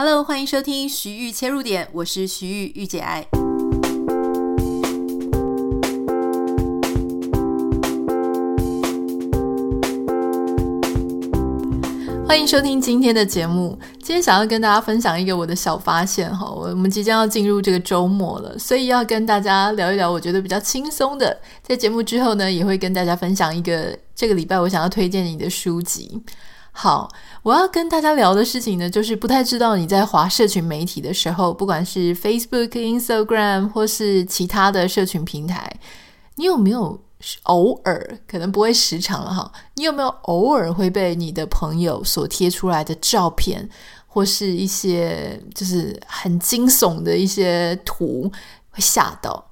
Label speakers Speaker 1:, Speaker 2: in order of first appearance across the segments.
Speaker 1: Hello，欢迎收听徐玉切入点，我是徐玉御姐爱。欢迎收听今天的节目。今天想要跟大家分享一个我的小发现哈，我们即将要进入这个周末了，所以要跟大家聊一聊我觉得比较轻松的。在节目之后呢，也会跟大家分享一个这个礼拜我想要推荐你的书籍。好，我要跟大家聊的事情呢，就是不太知道你在滑社群媒体的时候，不管是 Facebook、Instagram 或是其他的社群平台，你有没有偶尔，可能不会时常了哈，你有没有偶尔会被你的朋友所贴出来的照片，或是一些就是很惊悚的一些图会吓到？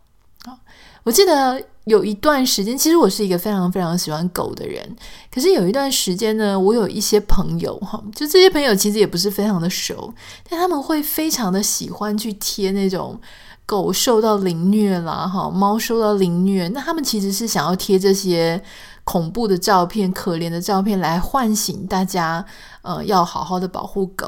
Speaker 1: 我记得。有一段时间，其实我是一个非常非常喜欢狗的人。可是有一段时间呢，我有一些朋友哈，就这些朋友其实也不是非常的熟，但他们会非常的喜欢去贴那种狗受到凌虐啦，哈，猫受到凌虐。那他们其实是想要贴这些恐怖的照片、可怜的照片来唤醒大家，呃，要好好的保护狗。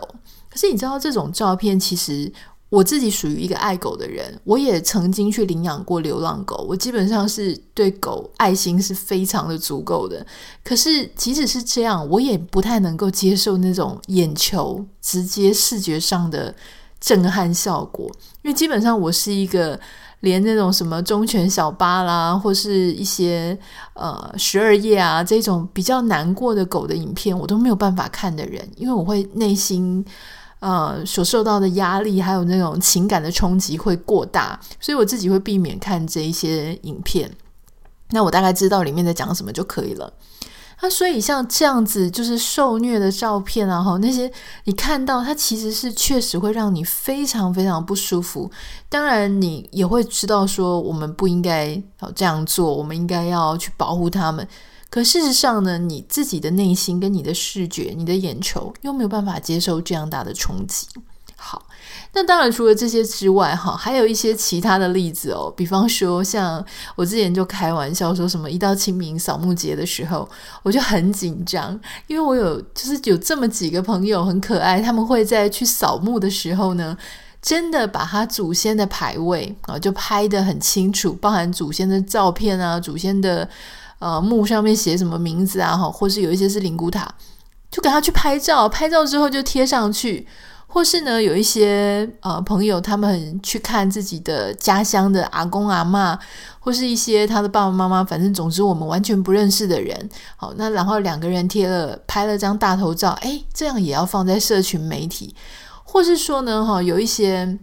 Speaker 1: 可是你知道，这种照片其实。我自己属于一个爱狗的人，我也曾经去领养过流浪狗，我基本上是对狗爱心是非常的足够的。可是即使是这样，我也不太能够接受那种眼球直接视觉上的震撼效果，因为基本上我是一个连那种什么忠犬小八啦，或是一些呃十二夜啊这种比较难过的狗的影片，我都没有办法看的人，因为我会内心。呃，所受到的压力还有那种情感的冲击会过大，所以我自己会避免看这一些影片。那我大概知道里面在讲什么就可以了。那所以像这样子就是受虐的照片啊，哈，那些你看到它其实是确实会让你非常非常不舒服。当然，你也会知道说我们不应该这样做，我们应该要去保护他们。可事实上呢，你自己的内心跟你的视觉、你的眼球又没有办法接受这样大的冲击。好，那当然除了这些之外，哈，还有一些其他的例子哦。比方说，像我之前就开玩笑说什么，一到清明扫墓节的时候，我就很紧张，因为我有就是有这么几个朋友很可爱，他们会在去扫墓的时候呢，真的把他祖先的牌位啊就拍得很清楚，包含祖先的照片啊，祖先的。呃，墓上面写什么名字啊？哈，或是有一些是灵骨塔，就给他去拍照，拍照之后就贴上去。或是呢，有一些呃朋友，他们去看自己的家乡的阿公阿嬷，或是一些他的爸爸妈妈，反正总之我们完全不认识的人。好，那然后两个人贴了拍了张大头照，诶，这样也要放在社群媒体，或是说呢，哈，有一些。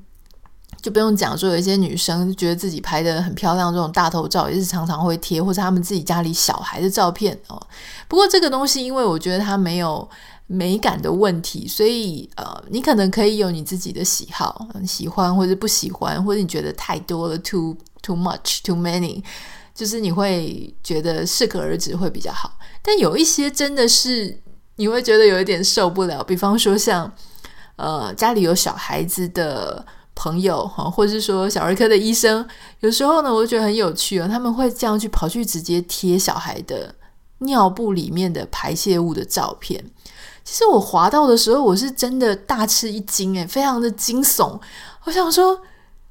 Speaker 1: 就不用讲说，有一些女生觉得自己拍得很漂亮，这种大头照也是常常会贴，或者他们自己家里小孩的照片哦。不过这个东西，因为我觉得它没有美感的问题，所以呃，你可能可以有你自己的喜好，喜欢或者不喜欢，或者你觉得太多了，too too much too many，就是你会觉得适可而止会比较好。但有一些真的是你会觉得有一点受不了，比方说像呃家里有小孩子的。朋友哈，或者是说小儿科的医生，有时候呢，我觉得很有趣哦，他们会这样去跑去直接贴小孩的尿布里面的排泄物的照片。其实我滑到的时候，我是真的大吃一惊诶，非常的惊悚。我想说，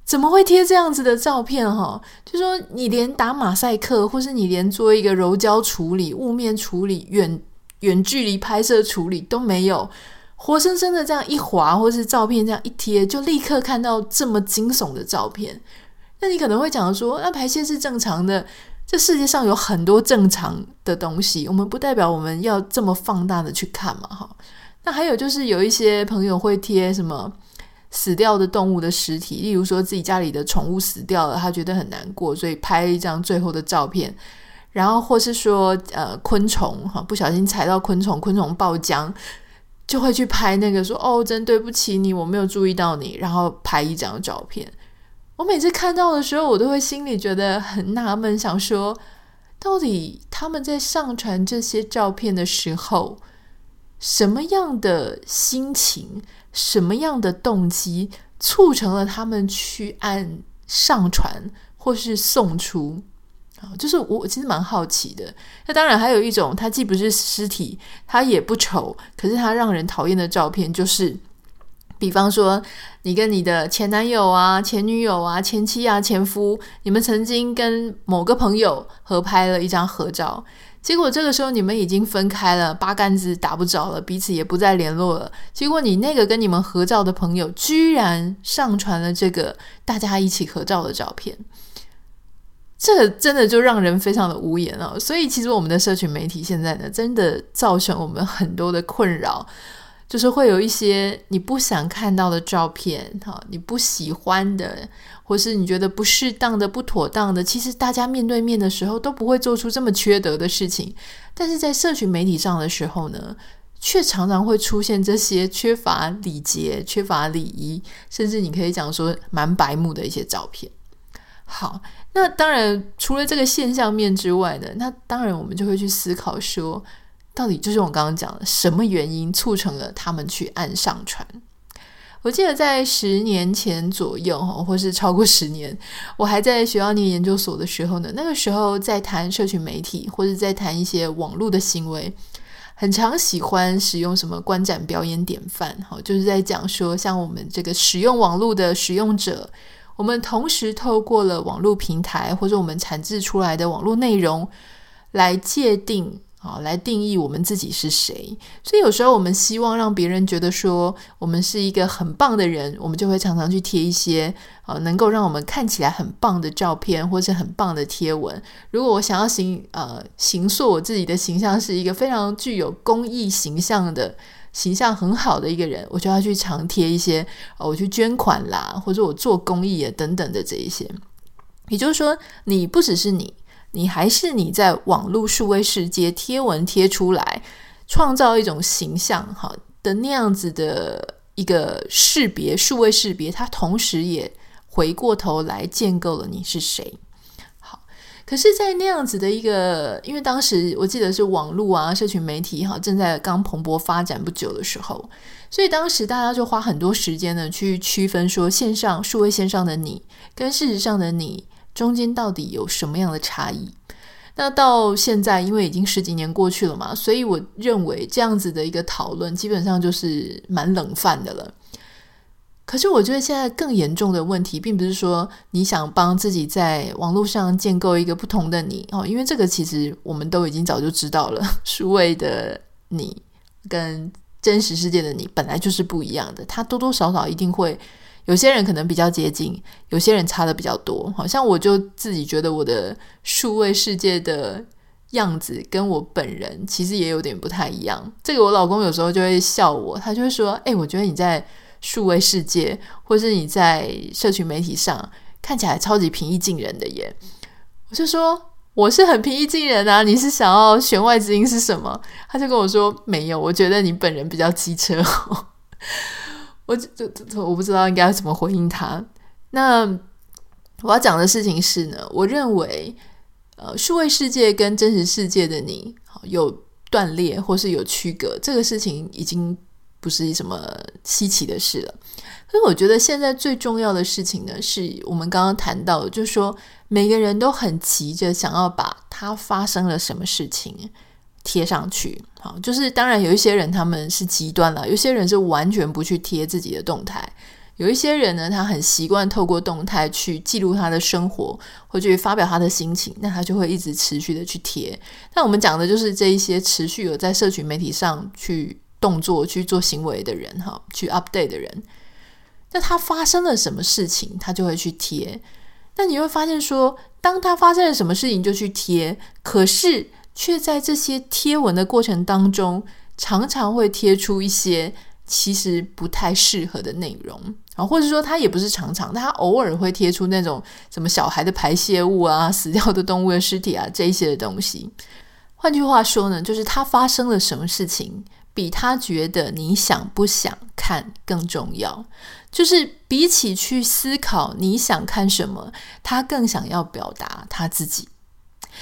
Speaker 1: 怎么会贴这样子的照片哈？就说你连打马赛克，或是你连做一个柔焦处理、雾面处理、远远距离拍摄处理都没有。活生生的这样一划，或是照片这样一贴，就立刻看到这么惊悚的照片。那你可能会讲说，那排泄是正常的，这世界上有很多正常的东西，我们不代表我们要这么放大的去看嘛，哈。那还有就是有一些朋友会贴什么死掉的动物的尸体，例如说自己家里的宠物死掉了，他觉得很难过，所以拍一张最后的照片。然后或是说，呃，昆虫哈，不小心踩到昆虫，昆虫爆浆。就会去拍那个说哦，真对不起你，我没有注意到你，然后拍一张照片。我每次看到的时候，我都会心里觉得很纳闷，想说到底他们在上传这些照片的时候，什么样的心情，什么样的动机，促成了他们去按上传或是送出？就是我其实蛮好奇的。那当然还有一种，它既不是尸体，它也不丑，可是它让人讨厌的照片，就是比方说，你跟你的前男友啊、前女友啊、前妻啊、前夫，你们曾经跟某个朋友合拍了一张合照，结果这个时候你们已经分开了，八竿子打不着了，彼此也不再联络了。结果你那个跟你们合照的朋友，居然上传了这个大家一起合照的照片，这真的就让人非常的无言了。所以，其实我们的社群媒体现在呢，真的造成我们很多的困扰。就是会有一些你不想看到的照片，哈，你不喜欢的，或是你觉得不适当的、不妥当的，其实大家面对面的时候都不会做出这么缺德的事情，但是在社群媒体上的时候呢，却常常会出现这些缺乏礼节、缺乏礼仪，甚至你可以讲说蛮白目的一些照片。好，那当然除了这个现象面之外呢，那当然我们就会去思考说。到底就是我刚刚讲的，什么原因促成了他们去按上传？我记得在十年前左右，哈或是超过十年，我还在学校念研究所的时候呢，那个时候在谈社群媒体，或者在谈一些网络的行为，很常喜欢使用什么观展表演典范，哈，就是在讲说，像我们这个使用网络的使用者，我们同时透过了网络平台，或者我们产制出来的网络内容来界定。啊，来定义我们自己是谁。所以有时候我们希望让别人觉得说我们是一个很棒的人，我们就会常常去贴一些呃能够让我们看起来很棒的照片，或是很棒的贴文。如果我想要形呃形塑我自己的形象是一个非常具有公益形象的形象很好的一个人，我就要去常贴一些呃我去捐款啦，或者我做公益啊等等的这一些。也就是说，你不只是你。你还是你在网络数位世界贴文贴出来，创造一种形象哈的那样子的一个识别，数位识别，它同时也回过头来建构了你是谁。可是，在那样子的一个，因为当时我记得是网络啊，社群媒体哈正在刚蓬勃发展不久的时候，所以当时大家就花很多时间呢去区分说线上数位线上的你跟事实上的你。中间到底有什么样的差异？那到现在，因为已经十几年过去了嘛，所以我认为这样子的一个讨论基本上就是蛮冷饭的了。可是我觉得现在更严重的问题，并不是说你想帮自己在网络上建构一个不同的你哦，因为这个其实我们都已经早就知道了，数位的你跟真实世界的你本来就是不一样的，它多多少少一定会。有些人可能比较接近，有些人差的比较多。好像我就自己觉得我的数位世界的样子跟我本人其实也有点不太一样。这个我老公有时候就会笑我，他就会说：“诶，我觉得你在数位世界，或是你在社群媒体上看起来超级平易近人的耶。”我就说：“我是很平易近人啊，你是想要弦外之音是什么？”他就跟我说：“没有，我觉得你本人比较机车。”我这这我不知道应该要怎么回应他。那我要讲的事情是呢，我认为，呃，数位世界跟真实世界的你有断裂或是有区隔，这个事情已经不是什么稀奇的事了。可是我觉得现在最重要的事情呢，是我们刚刚谈到，就是说每个人都很急着想要把他发生了什么事情。贴上去，好，就是当然有一些人他们是极端了，有些人是完全不去贴自己的动态，有一些人呢，他很习惯透过动态去记录他的生活，或者发表他的心情，那他就会一直持续的去贴。那我们讲的就是这一些持续有在社群媒体上去动作、去做行为的人，哈，去 update 的人，那他发生了什么事情，他就会去贴。那你会发现说，当他发生了什么事情就去贴，可是。却在这些贴文的过程当中，常常会贴出一些其实不太适合的内容啊，或者说他也不是常常，他偶尔会贴出那种什么小孩的排泄物啊、死掉的动物的尸体啊这一些的东西。换句话说呢，就是他发生了什么事情，比他觉得你想不想看更重要。就是比起去思考你想看什么，他更想要表达他自己。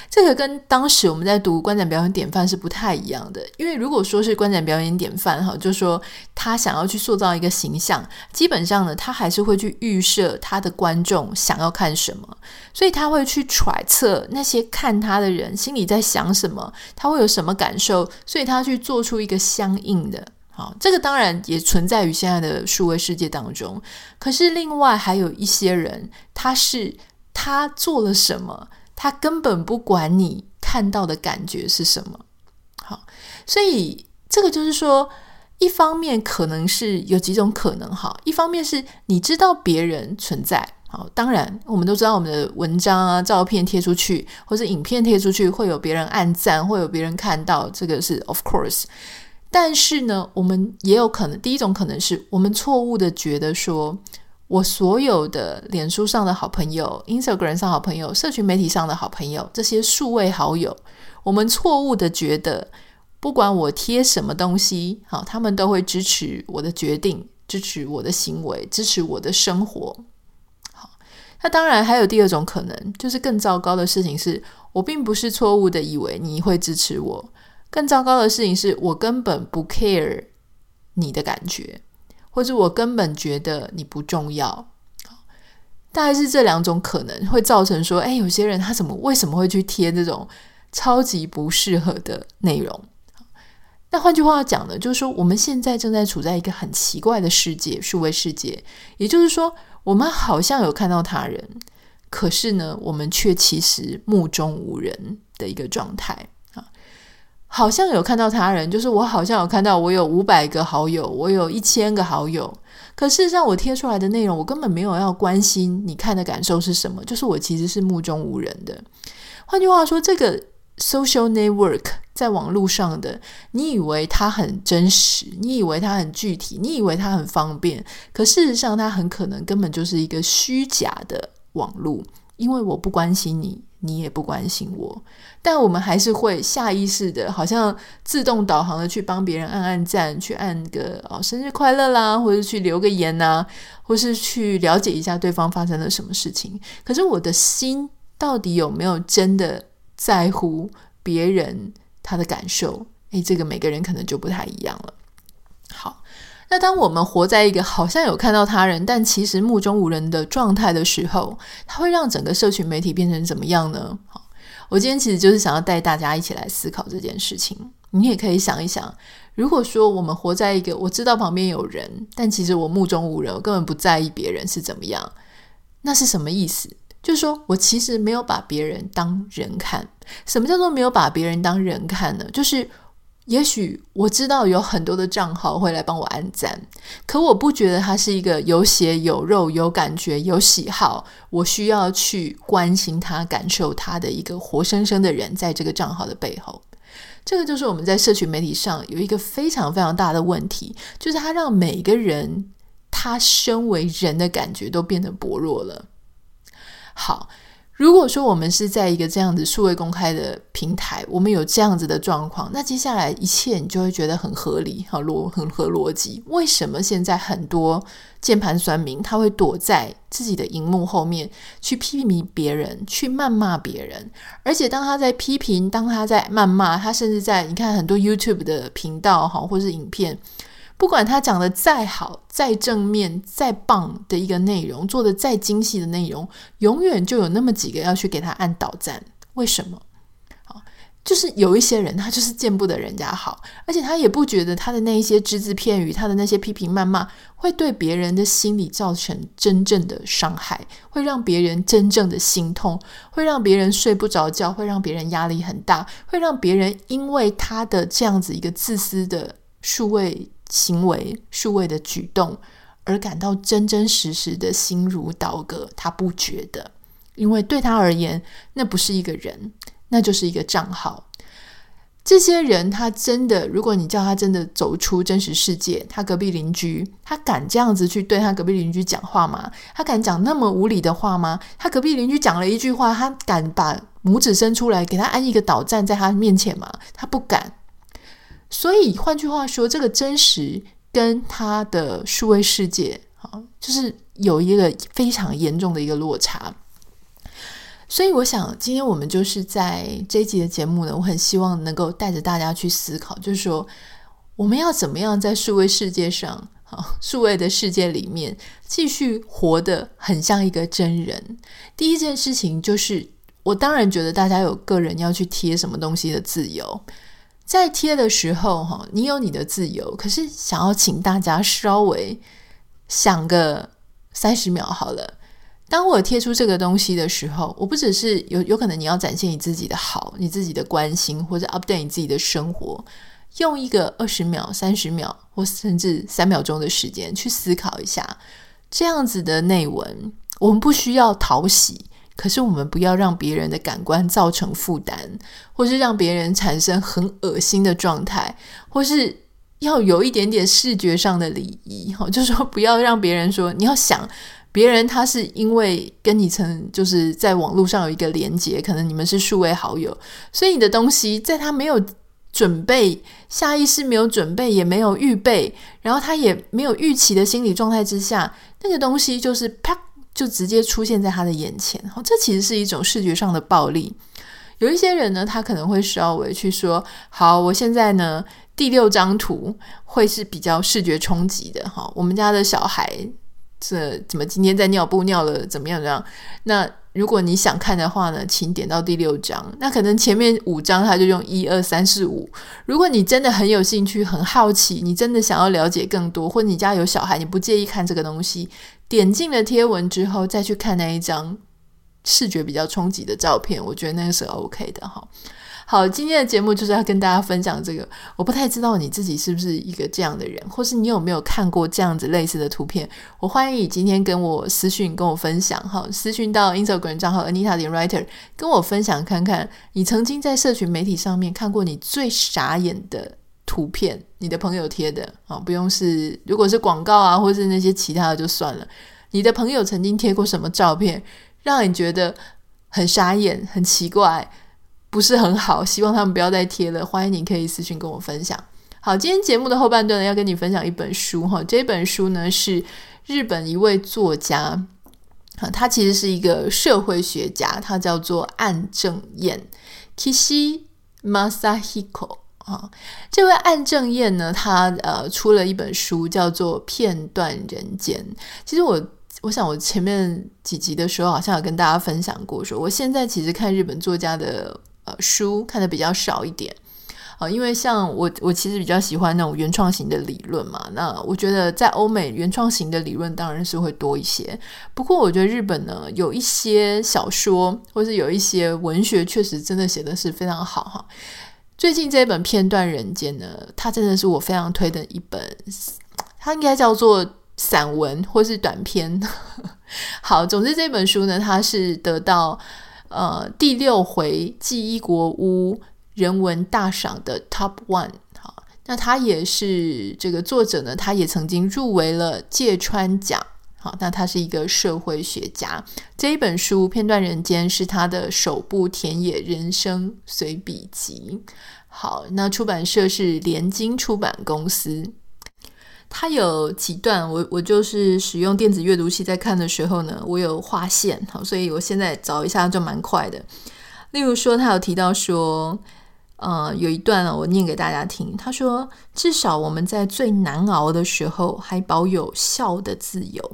Speaker 1: 这个跟当时我们在读观展表演典范是不太一样的，因为如果说是观展表演典范哈，就说他想要去塑造一个形象，基本上呢，他还是会去预设他的观众想要看什么，所以他会去揣测那些看他的人心里在想什么，他会有什么感受，所以他去做出一个相应的好，这个当然也存在于现在的数位世界当中。可是另外还有一些人，他是他做了什么，他根本不管你看到的感觉是什么。好，所以这个就是说，一方面可能是有几种可能哈，一方面是你知道别人存在。好，当然我们都知道我们的文章啊、照片贴出去，或者影片贴出去，会有别人按赞，会有别人看到，这个是 of course。但是呢，我们也有可能，第一种可能是我们错误的觉得说，我所有的脸书上的好朋友、Instagram 上好朋友、社群媒体上的好朋友，这些数位好友，我们错误的觉得，不管我贴什么东西，好，他们都会支持我的决定，支持我的行为，支持我的生活。好，那当然还有第二种可能，就是更糟糕的事情是，我并不是错误的以为你会支持我。更糟糕的事情是我根本不 care 你的感觉，或者我根本觉得你不重要。大概是这两种可能会造成说，哎，有些人他怎么为什么会去贴这种超级不适合的内容？那换句话讲呢，就是说我们现在正在处在一个很奇怪的世界，数位世界。也就是说，我们好像有看到他人，可是呢，我们却其实目中无人的一个状态。好像有看到他人，就是我好像有看到我有五百个好友，我有一千个好友，可事实上我贴出来的内容，我根本没有要关心你看的感受是什么，就是我其实是目中无人的。换句话说，这个 social network 在网络上的，你以为它很真实，你以为它很具体，你以为它很方便，可事实上它很可能根本就是一个虚假的网络，因为我不关心你。你也不关心我，但我们还是会下意识的，好像自动导航的去帮别人按按赞，去按个哦生日快乐啦，或者去留个言呐，或是去了解一下对方发生了什么事情。可是我的心到底有没有真的在乎别人他的感受？诶，这个每个人可能就不太一样了。好。那当我们活在一个好像有看到他人，但其实目中无人的状态的时候，它会让整个社群媒体变成怎么样呢？好，我今天其实就是想要带大家一起来思考这件事情。你也可以想一想，如果说我们活在一个我知道旁边有人，但其实我目中无人，我根本不在意别人是怎么样，那是什么意思？就是说我其实没有把别人当人看。什么叫做没有把别人当人看呢？就是。也许我知道有很多的账号会来帮我按赞，可我不觉得他是一个有血有肉、有感觉、有喜好，我需要去关心他、感受他的一个活生生的人，在这个账号的背后，这个就是我们在社群媒体上有一个非常非常大的问题，就是他让每个人他身为人的感觉都变得薄弱了。好。如果说我们是在一个这样子数位公开的平台，我们有这样子的状况，那接下来一切你就会觉得很合理，好逻很合逻辑。为什么现在很多键盘酸民他会躲在自己的荧幕后面去批评别人，去谩骂别人？而且当他在批评，当他在谩骂，他甚至在你看很多 YouTube 的频道哈，或是影片。不管他讲的再好、再正面、再棒的一个内容，做的再精细的内容，永远就有那么几个要去给他按倒赞。为什么？好，就是有一些人，他就是见不得人家好，而且他也不觉得他的那一些只字片语，他的那些批评谩骂，会对别人的心理造成真正的伤害，会让别人真正的心痛，会让别人睡不着觉，会让别人压力很大，会让别人因为他的这样子一个自私的数位。行为数位的举动，而感到真真实实的心如刀割。他不觉得，因为对他而言，那不是一个人，那就是一个账号。这些人，他真的，如果你叫他真的走出真实世界，他隔壁邻居，他敢这样子去对他隔壁邻居讲话吗？他敢讲那么无理的话吗？他隔壁邻居讲了一句话，他敢把拇指伸出来给他安一个倒赞在他面前吗？他不敢。所以换句话说，这个真实跟他的数位世界，啊，就是有一个非常严重的一个落差。所以我想，今天我们就是在这一集的节目呢，我很希望能够带着大家去思考，就是说，我们要怎么样在数位世界上，啊，数位的世界里面，继续活得很像一个真人。第一件事情就是，我当然觉得大家有个人要去贴什么东西的自由。在贴的时候，哈，你有你的自由，可是想要请大家稍微想个三十秒好了。当我贴出这个东西的时候，我不只是有有可能你要展现你自己的好，你自己的关心，或者 update 你自己的生活，用一个二十秒、三十秒，或甚至三秒钟的时间去思考一下，这样子的内文，我们不需要讨喜。可是我们不要让别人的感官造成负担，或是让别人产生很恶心的状态，或是要有一点点视觉上的礼仪，哈，就是说不要让别人说，你要想别人他是因为跟你曾就是在网络上有一个连接，可能你们是数位好友，所以你的东西在他没有准备、下意识没有准备、也没有预备，然后他也没有预期的心理状态之下，那个东西就是啪。就直接出现在他的眼前，这其实是一种视觉上的暴力。有一些人呢，他可能会稍微去说：“好，我现在呢，第六张图会是比较视觉冲击的。哈，我们家的小孩这怎么今天在尿布尿了怎么样怎么样？那如果你想看的话呢，请点到第六张。那可能前面五张他就用一二三四五。如果你真的很有兴趣、很好奇，你真的想要了解更多，或者你家有小孩，你不介意看这个东西。”点进了贴文之后，再去看那一张视觉比较冲击的照片，我觉得那个是 OK 的哈。好，今天的节目就是要跟大家分享这个。我不太知道你自己是不是一个这样的人，或是你有没有看过这样子类似的图片？我欢迎你今天跟我私讯跟我分享哈，私讯到 Instagram 账号 Anita 点 Writer，跟我分享看看你曾经在社群媒体上面看过你最傻眼的。图片，你的朋友贴的啊，不用是，如果是广告啊，或是那些其他的就算了。你的朋友曾经贴过什么照片，让你觉得很傻眼、很奇怪，不是很好？希望他们不要再贴了。欢迎你可以私信跟我分享。好，今天节目的后半段呢，要跟你分享一本书哈。这本书呢是日本一位作家，他其实是一个社会学家，他叫做岸正彦 Kishi Masahiko。啊，这位岸正彦呢，他呃出了一本书，叫做《片段人间》。其实我我想，我前面几集的时候好像有跟大家分享过，说我现在其实看日本作家的呃书看的比较少一点啊，因为像我我其实比较喜欢那种原创型的理论嘛。那我觉得在欧美原创型的理论当然是会多一些，不过我觉得日本呢有一些小说或是有一些文学，确实真的写的是非常好哈。最近这一本《片段人间》呢，它真的是我非常推的一本，它应该叫做散文或是短篇。好，总之这本书呢，它是得到呃第六回纪伊国屋人文大赏的 Top One。好，那他也是这个作者呢，他也曾经入围了芥川奖。好，那他是一个社会学家。这一本书《片段人间》是他的首部田野人生随笔集。好，那出版社是联经出版公司。它有几段，我我就是使用电子阅读器在看的时候呢，我有划线，好，所以我现在找一下就蛮快的。例如说，他有提到说，呃，有一段呢，我念给大家听。他说：“至少我们在最难熬的时候，还保有笑的自由。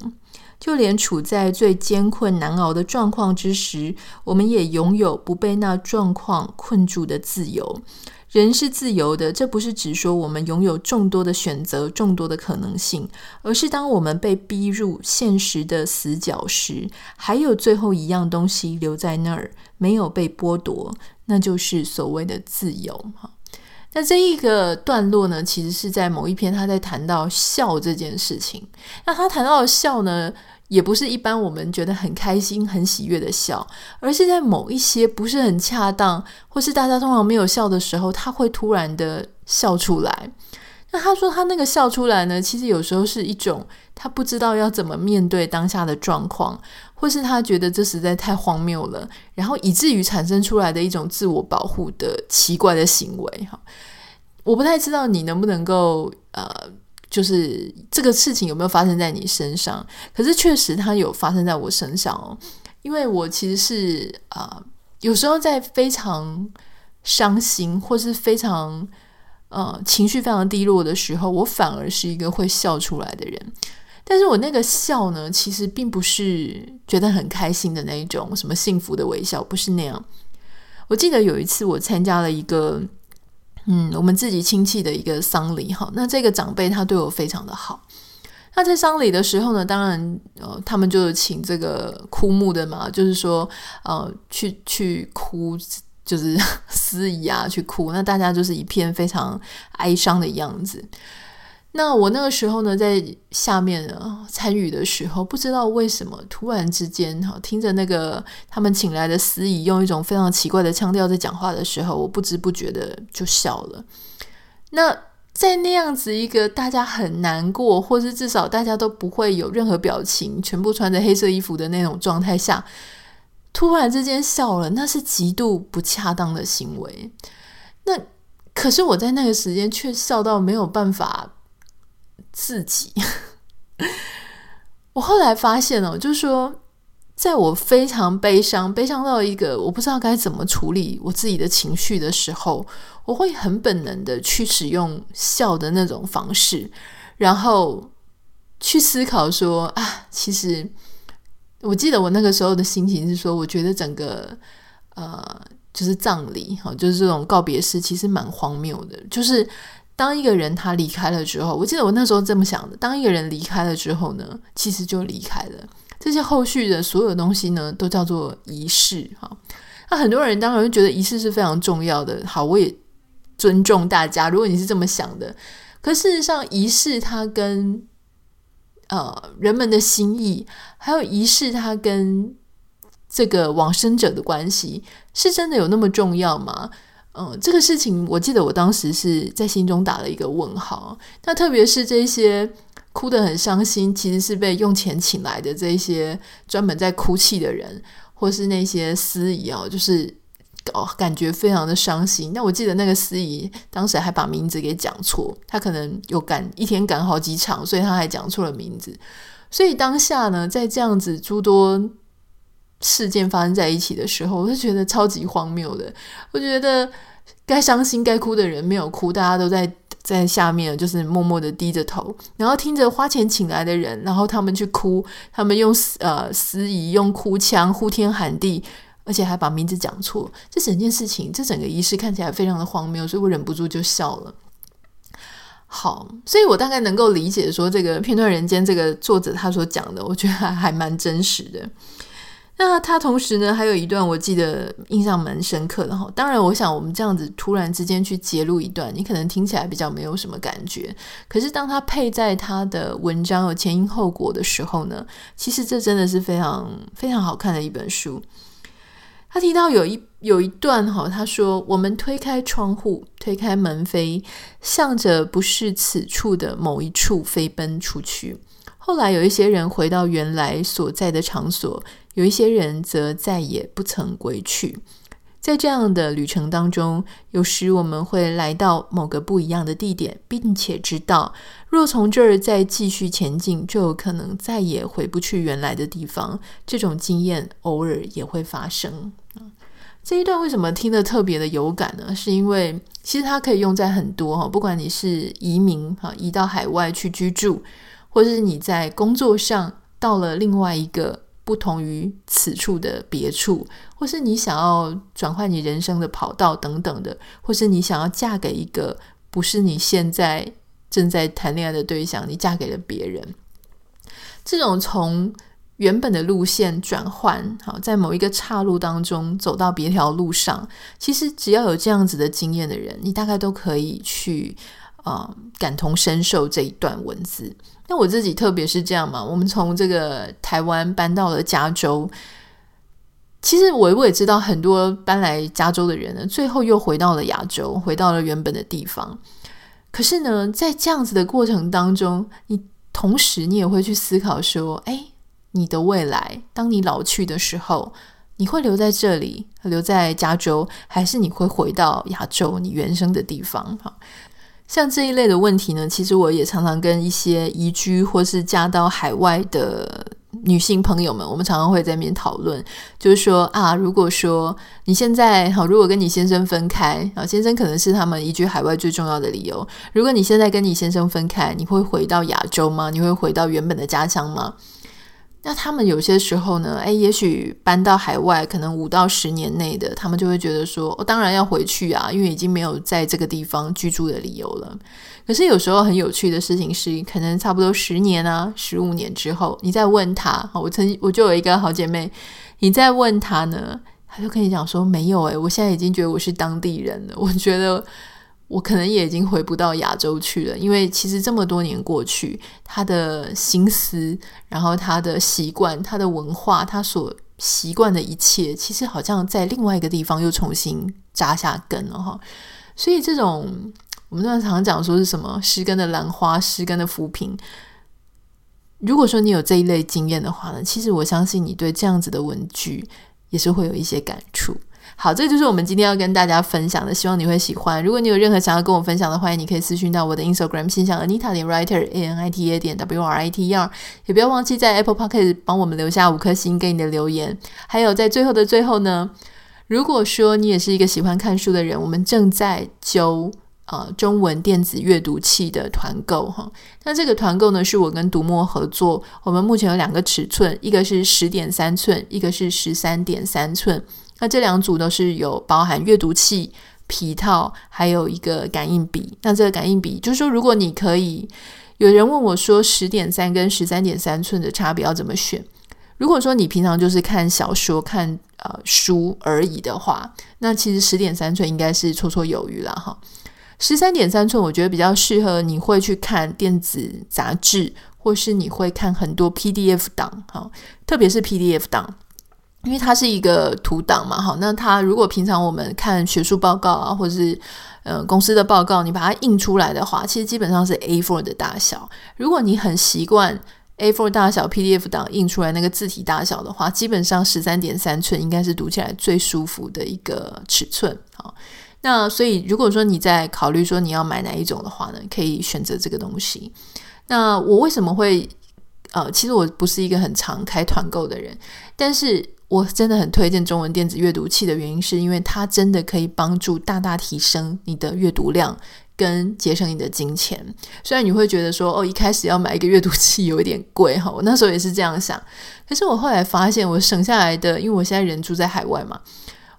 Speaker 1: 就连处在最艰困难熬的状况之时，我们也拥有不被那状况困住的自由。人是自由的，这不是指说我们拥有众多的选择、众多的可能性，而是当我们被逼入现实的死角时，还有最后一样东西留在那儿，没有被剥夺。”那就是所谓的自由哈。那这一个段落呢，其实是在某一篇他在谈到笑这件事情。那他谈到的笑呢，也不是一般我们觉得很开心、很喜悦的笑，而是在某一些不是很恰当，或是大家通常没有笑的时候，他会突然的笑出来。那他说他那个笑出来呢，其实有时候是一种他不知道要怎么面对当下的状况，或是他觉得这实在太荒谬了，然后以至于产生出来的一种自我保护的奇怪的行为哈。我不太知道你能不能够呃，就是这个事情有没有发生在你身上？可是确实它有发生在我身上哦，因为我其实是啊、有时候在非常伤心或是非常。呃，情绪非常低落的时候，我反而是一个会笑出来的人。但是我那个笑呢，其实并不是觉得很开心的那一种，什么幸福的微笑，不是那样。我记得有一次我参加了一个嗯，我们自己亲戚的一个丧礼哈。那这个长辈他对我非常的好。那在丧礼的时候呢，当然呃，他们就请这个哭墓的嘛，就是说呃，去去哭，就是 司仪啊去哭。那大家就是一片非常哀伤的样子。那我那个时候呢，在下面啊参与的时候，不知道为什么突然之间哈，听着那个他们请来的司仪用一种非常奇怪的腔调在讲话的时候，我不知不觉的就笑了。那在那样子一个大家很难过，或是至少大家都不会有任何表情，全部穿着黑色衣服的那种状态下，突然之间笑了，那是极度不恰当的行为。那可是我在那个时间却笑到没有办法。自己，我后来发现哦，就是说，在我非常悲伤、悲伤到一个我不知道该怎么处理我自己的情绪的时候，我会很本能的去使用笑的那种方式，然后去思考说啊，其实我记得我那个时候的心情是说，我觉得整个呃，就是葬礼哈，就是这种告别式，其实蛮荒谬的，就是。当一个人他离开了之后，我记得我那时候这么想的：当一个人离开了之后呢，其实就离开了。这些后续的所有东西呢，都叫做仪式。哈，那很多人当然会觉得仪式是非常重要的。好，我也尊重大家。如果你是这么想的，可事实上，仪式它跟呃人们的心意，还有仪式它跟这个往生者的关系，是真的有那么重要吗？嗯，这个事情我记得我当时是在心中打了一个问号。那特别是这些哭得很伤心，其实是被用钱请来的这些专门在哭泣的人，或是那些司仪哦，就是哦感觉非常的伤心。那我记得那个司仪当时还把名字给讲错，他可能有赶一天赶好几场，所以他还讲错了名字。所以当下呢，在这样子诸多。事件发生在一起的时候，我就觉得超级荒谬的。我觉得该伤心、该哭的人没有哭，大家都在在下面，就是默默的低着头，然后听着花钱请来的人，然后他们去哭，他们用呃司仪用哭腔呼天喊地，而且还把名字讲错。这整件事情，这整个仪式看起来非常的荒谬，所以我忍不住就笑了。好，所以我大概能够理解说，这个片段人间这个作者他所讲的，我觉得还还蛮真实的。那他同时呢，还有一段我记得印象蛮深刻的哈。当然，我想我们这样子突然之间去揭露一段，你可能听起来比较没有什么感觉。可是当他配在他的文章有前因后果的时候呢，其实这真的是非常非常好看的一本书。他提到有一有一段哈，他说：“我们推开窗户，推开门扉，向着不是此处的某一处飞奔出去。后来有一些人回到原来所在的场所。”有一些人则再也不曾归去。在这样的旅程当中，有时我们会来到某个不一样的地点，并且知道，若从这儿再继续前进，就有可能再也回不去原来的地方。这种经验偶尔也会发生。这一段为什么听得特别的有感呢？是因为其实它可以用在很多哈，不管你是移民哈，移到海外去居住，或是你在工作上到了另外一个。不同于此处的别处，或是你想要转换你人生的跑道等等的，或是你想要嫁给一个不是你现在正在谈恋爱的对象，你嫁给了别人，这种从原本的路线转换，好，在某一个岔路当中走到别条路上，其实只要有这样子的经验的人，你大概都可以去。啊、呃，感同身受这一段文字。那我自己特别是这样嘛，我们从这个台湾搬到了加州。其实我我也知道很多搬来加州的人呢，最后又回到了亚洲，回到了原本的地方。可是呢，在这样子的过程当中，你同时你也会去思考说，哎，你的未来，当你老去的时候，你会留在这里，留在加州，还是你会回到亚洲，你原生的地方？哈。像这一类的问题呢，其实我也常常跟一些移居或是嫁到海外的女性朋友们，我们常常会在面讨论，就是说啊，如果说你现在好，如果跟你先生分开，啊，先生可能是他们移居海外最重要的理由。如果你现在跟你先生分开，你会回到亚洲吗？你会回到原本的家乡吗？那他们有些时候呢，诶，也许搬到海外，可能五到十年内的，他们就会觉得说，我、哦、当然要回去啊，因为已经没有在这个地方居住的理由了。可是有时候很有趣的事情是，可能差不多十年啊、十五年之后，你再问他，我曾经我就有一个好姐妹，你再问他呢，他就跟你讲说，没有诶，我现在已经觉得我是当地人了，我觉得。我可能也已经回不到亚洲去了，因为其实这么多年过去，他的心思，然后他的习惯，他的文化，他所习惯的一切，其实好像在另外一个地方又重新扎下根了哈。所以这种我们常常讲说是什么失根的兰花，失根的浮萍。如果说你有这一类经验的话呢，其实我相信你对这样子的文句也是会有一些感触。好，这就是我们今天要跟大家分享的，希望你会喜欢。如果你有任何想要跟我分享的，欢迎你可以私讯到我的 Instagram 信箱 Anita 点 Writer A N I T A 点 W R I T E R，也不要忘记在 Apple Podcast 帮我们留下五颗星给你的留言。还有在最后的最后呢，如果说你也是一个喜欢看书的人，我们正在揪呃中文电子阅读器的团购哈。那这个团购呢，是我跟读墨合作，我们目前有两个尺寸，一个是十点三寸，一个是十三点三寸。那这两组都是有包含阅读器、皮套，还有一个感应笔。那这个感应笔，就是说，如果你可以，有人问我说，十点三跟十三点三寸的差别要怎么选？如果说你平常就是看小说、看呃书而已的话，那其实十点三寸应该是绰绰有余了哈。十三点三寸，我觉得比较适合你会去看电子杂志，或是你会看很多 PDF 档哈，特别是 PDF 档。因为它是一个图档嘛，好，那它如果平常我们看学术报告啊，或者是呃公司的报告，你把它印出来的话，其实基本上是 A4 的大小。如果你很习惯 A4 大小 PDF 档印出来那个字体大小的话，基本上十三点三寸应该是读起来最舒服的一个尺寸。好，那所以如果说你在考虑说你要买哪一种的话呢，可以选择这个东西。那我为什么会呃，其实我不是一个很常开团购的人，但是。我真的很推荐中文电子阅读器的原因，是因为它真的可以帮助大大提升你的阅读量，跟节省你的金钱。虽然你会觉得说，哦，一开始要买一个阅读器有一点贵哈，我那时候也是这样想。可是我后来发现，我省下来的，因为我现在人住在海外嘛，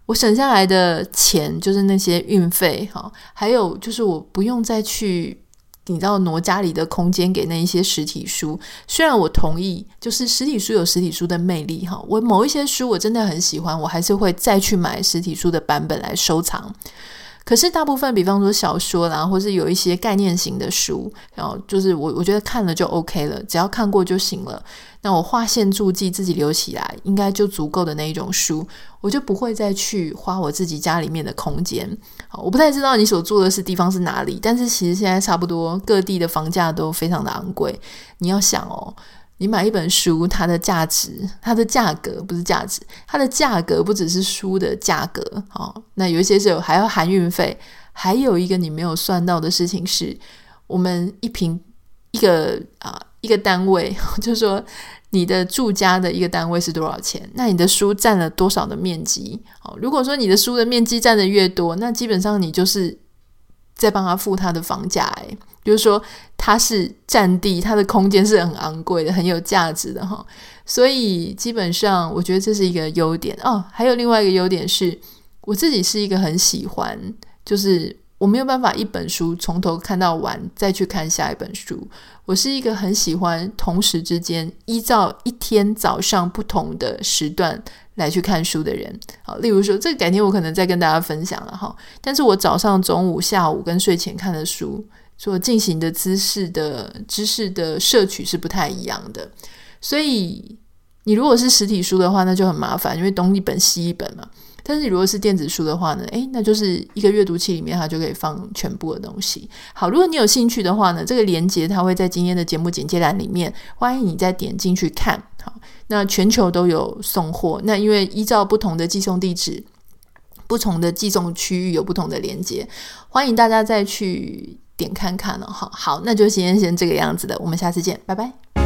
Speaker 1: 我省下来的钱就是那些运费哈，还有就是我不用再去。你知道挪家里的空间给那一些实体书，虽然我同意，就是实体书有实体书的魅力哈。我某一些书我真的很喜欢，我还是会再去买实体书的版本来收藏。可是大部分，比方说小说啦，或是有一些概念型的书，然后就是我我觉得看了就 OK 了，只要看过就行了。那我划线注记自己留起来，应该就足够的那一种书，我就不会再去花我自己家里面的空间。好，我不太知道你所住的是地方是哪里，但是其实现在差不多各地的房价都非常的昂贵。你要想哦。你买一本书，它的价值，它的价格不是价值，它的价格不只是书的价格，哦，那有一些是有还要含运费，还有一个你没有算到的事情是，我们一坪一个啊一个单位，就说你的住家的一个单位是多少钱？那你的书占了多少的面积？哦，如果说你的书的面积占的越多，那基本上你就是在帮他付他的房价，诶。就是说，它是占地，它的空间是很昂贵的，很有价值的哈。所以基本上，我觉得这是一个优点哦。还有另外一个优点是，我自己是一个很喜欢，就是我没有办法一本书从头看到完再去看下一本书。我是一个很喜欢同时之间依照一天早上不同的时段来去看书的人。好，例如说，这个改天我可能再跟大家分享了哈。但是我早上、中午、下午跟睡前看的书。所进行的姿势的知识的摄取是不太一样的，所以你如果是实体书的话，那就很麻烦，因为东一本西一本嘛。但是如果是电子书的话呢，诶，那就是一个阅读器里面它就可以放全部的东西。好，如果你有兴趣的话呢，这个连接它会在今天的节目简介栏里面，欢迎你再点进去看。好，那全球都有送货，那因为依照不同的寄送地址、不同的寄送区域有不同的连接，欢迎大家再去。点看看了，好，好，那就今天先这个样子的，我们下次见，拜拜。